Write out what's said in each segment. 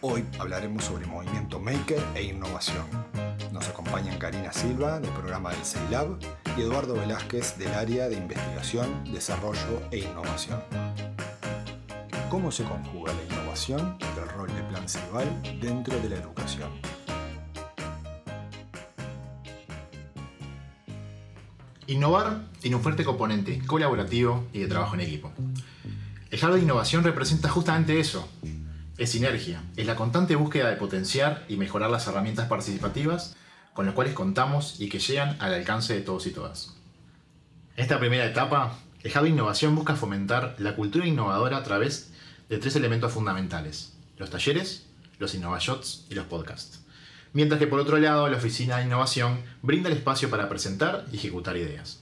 Hoy hablaremos sobre movimiento maker e innovación. Nos acompañan Karina Silva del programa del CEILAB y Eduardo Velázquez del área de investigación, desarrollo e innovación. ¿Cómo se conjuga la innovación y el rol de Plan Ceibal dentro de la educación? Innovar tiene un fuerte componente colaborativo y de trabajo en equipo. El hub de innovación representa justamente eso. Es sinergia, es la constante búsqueda de potenciar y mejorar las herramientas participativas con las cuales contamos y que llegan al alcance de todos y todas. En esta primera etapa, el hub innovación busca fomentar la cultura innovadora a través de tres elementos fundamentales, los talleres, los innovashots y los podcasts. Mientras que por otro lado, la oficina de innovación brinda el espacio para presentar y ejecutar ideas.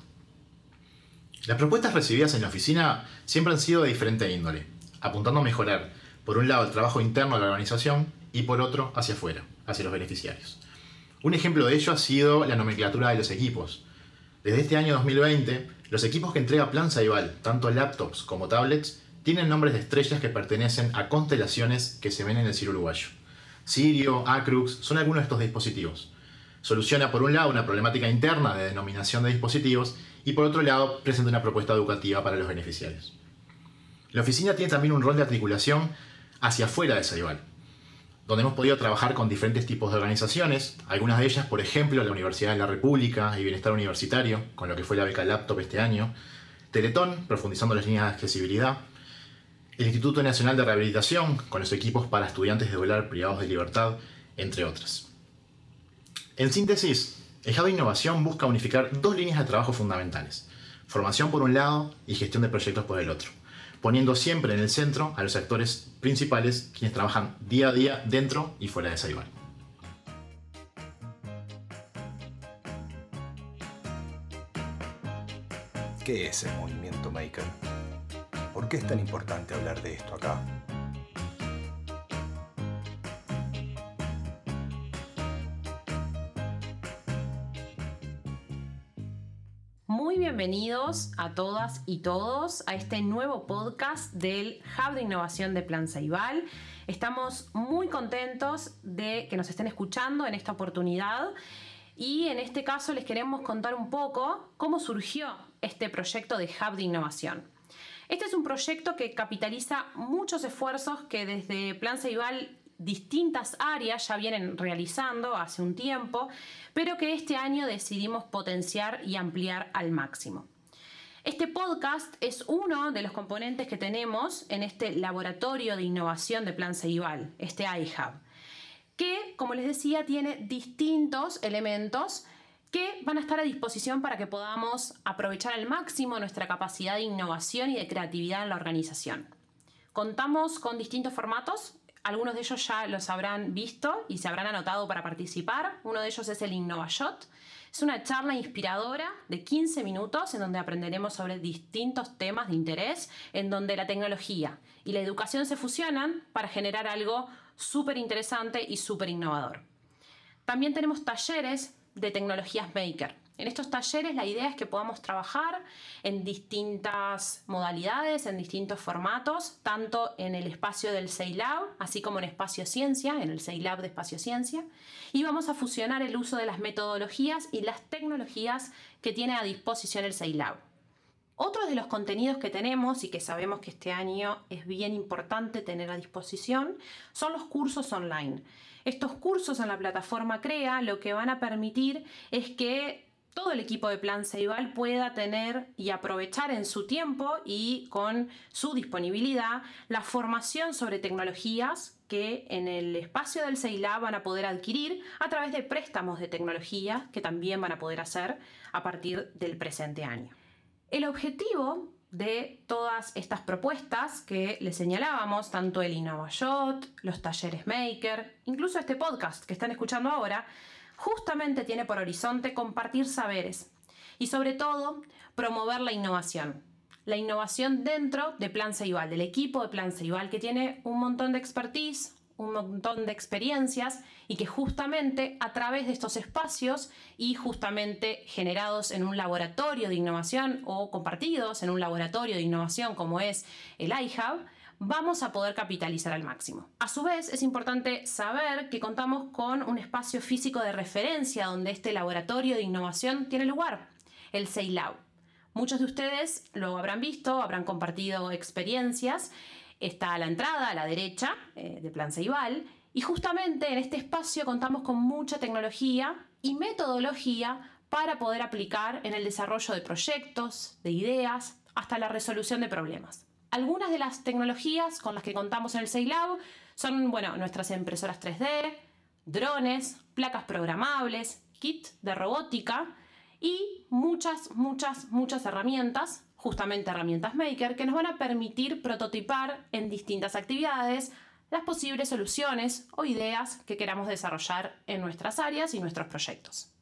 Las propuestas recibidas en la oficina siempre han sido de diferente índole, apuntando a mejorar, por un lado, el trabajo interno de la organización y por otro, hacia afuera, hacia los beneficiarios. Un ejemplo de ello ha sido la nomenclatura de los equipos. Desde este año 2020, los equipos que entrega Plan Saibal, tanto laptops como tablets, tienen nombres de estrellas que pertenecen a constelaciones que se ven en el cielo uruguayo. Sirio, Acrux, son algunos de estos dispositivos. Soluciona por un lado una problemática interna de denominación de dispositivos y por otro lado presenta una propuesta educativa para los beneficiarios. La oficina tiene también un rol de articulación hacia afuera de Saibal, donde hemos podido trabajar con diferentes tipos de organizaciones, algunas de ellas, por ejemplo, la Universidad de la República y Bienestar Universitario, con lo que fue la beca Laptop este año, Teletón, profundizando las líneas de accesibilidad, el Instituto Nacional de Rehabilitación, con los equipos para estudiantes de volar privados de libertad, entre otras. En síntesis, de Innovación busca unificar dos líneas de trabajo fundamentales, formación por un lado y gestión de proyectos por el otro, poniendo siempre en el centro a los actores principales quienes trabajan día a día dentro y fuera de Saibal. ¿Qué es el movimiento maker? ¿Por qué es tan importante hablar de esto acá? Bienvenidos a todas y todos a este nuevo podcast del Hub de Innovación de Plan Ceibal. Estamos muy contentos de que nos estén escuchando en esta oportunidad y en este caso les queremos contar un poco cómo surgió este proyecto de Hub de Innovación. Este es un proyecto que capitaliza muchos esfuerzos que desde Plan Ceibal distintas áreas ya vienen realizando hace un tiempo, pero que este año decidimos potenciar y ampliar al máximo. Este podcast es uno de los componentes que tenemos en este laboratorio de innovación de Plan Ceibal, este iHub, que, como les decía, tiene distintos elementos que van a estar a disposición para que podamos aprovechar al máximo nuestra capacidad de innovación y de creatividad en la organización. Contamos con distintos formatos, algunos de ellos ya los habrán visto y se habrán anotado para participar. Uno de ellos es el InnovaShot. Es una charla inspiradora de 15 minutos en donde aprenderemos sobre distintos temas de interés, en donde la tecnología y la educación se fusionan para generar algo súper interesante y súper innovador. También tenemos talleres de tecnologías maker. En estos talleres la idea es que podamos trabajar en distintas modalidades, en distintos formatos, tanto en el espacio del CEILAB, así como en espacio ciencia, en el CEILAB de espacio ciencia, y vamos a fusionar el uso de las metodologías y las tecnologías que tiene a disposición el CEILAB. Otro de los contenidos que tenemos y que sabemos que este año es bien importante tener a disposición son los cursos online. Estos cursos en la plataforma CREA lo que van a permitir es que todo el equipo de Plan Ceibal pueda tener y aprovechar en su tiempo y con su disponibilidad la formación sobre tecnologías que en el espacio del CEILA van a poder adquirir a través de préstamos de tecnología que también van a poder hacer a partir del presente año. El objetivo de todas estas propuestas que les señalábamos, tanto el InnovaShot, los talleres Maker, incluso este podcast que están escuchando ahora, justamente tiene por horizonte compartir saberes y sobre todo promover la innovación. La innovación dentro de Plan Ceibal, del equipo de Plan Ceibal, que tiene un montón de expertise, un montón de experiencias y que justamente a través de estos espacios y justamente generados en un laboratorio de innovación o compartidos en un laboratorio de innovación como es el iHub, vamos a poder capitalizar al máximo. A su vez, es importante saber que contamos con un espacio físico de referencia donde este laboratorio de innovación tiene lugar, el CEILAB. Muchos de ustedes lo habrán visto, habrán compartido experiencias. Está a la entrada, a la derecha, eh, de Plan Ceibal, y justamente en este espacio contamos con mucha tecnología y metodología para poder aplicar en el desarrollo de proyectos, de ideas, hasta la resolución de problemas. Algunas de las tecnologías con las que contamos en el CEILAB son bueno, nuestras impresoras 3D, drones, placas programables, kit de robótica y muchas, muchas, muchas herramientas, justamente herramientas Maker, que nos van a permitir prototipar en distintas actividades las posibles soluciones o ideas que queramos desarrollar en nuestras áreas y nuestros proyectos.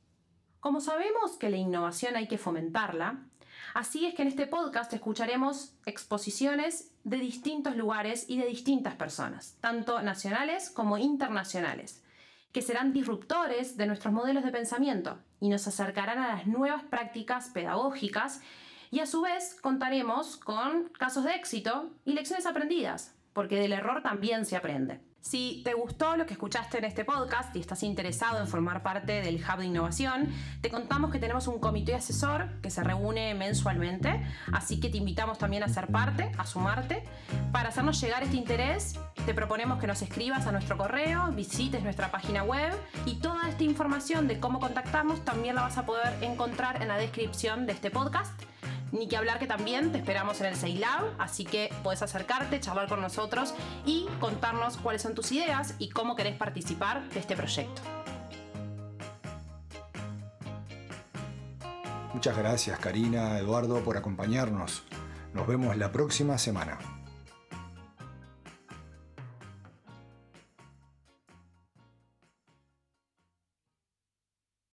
Como sabemos que la innovación hay que fomentarla, así es que en este podcast escucharemos exposiciones de distintos lugares y de distintas personas, tanto nacionales como internacionales, que serán disruptores de nuestros modelos de pensamiento y nos acercarán a las nuevas prácticas pedagógicas y a su vez contaremos con casos de éxito y lecciones aprendidas, porque del error también se aprende. Si te gustó lo que escuchaste en este podcast y estás interesado en formar parte del Hub de Innovación, te contamos que tenemos un comité asesor que se reúne mensualmente, así que te invitamos también a ser parte, a sumarte. Para hacernos llegar este interés, te proponemos que nos escribas a nuestro correo, visites nuestra página web y toda esta información de cómo contactarnos también la vas a poder encontrar en la descripción de este podcast ni que hablar que también te esperamos en el CEILAB, así que puedes acercarte, charlar con nosotros y contarnos cuáles son tus ideas y cómo querés participar de este proyecto. Muchas gracias Karina, Eduardo por acompañarnos. Nos vemos la próxima semana.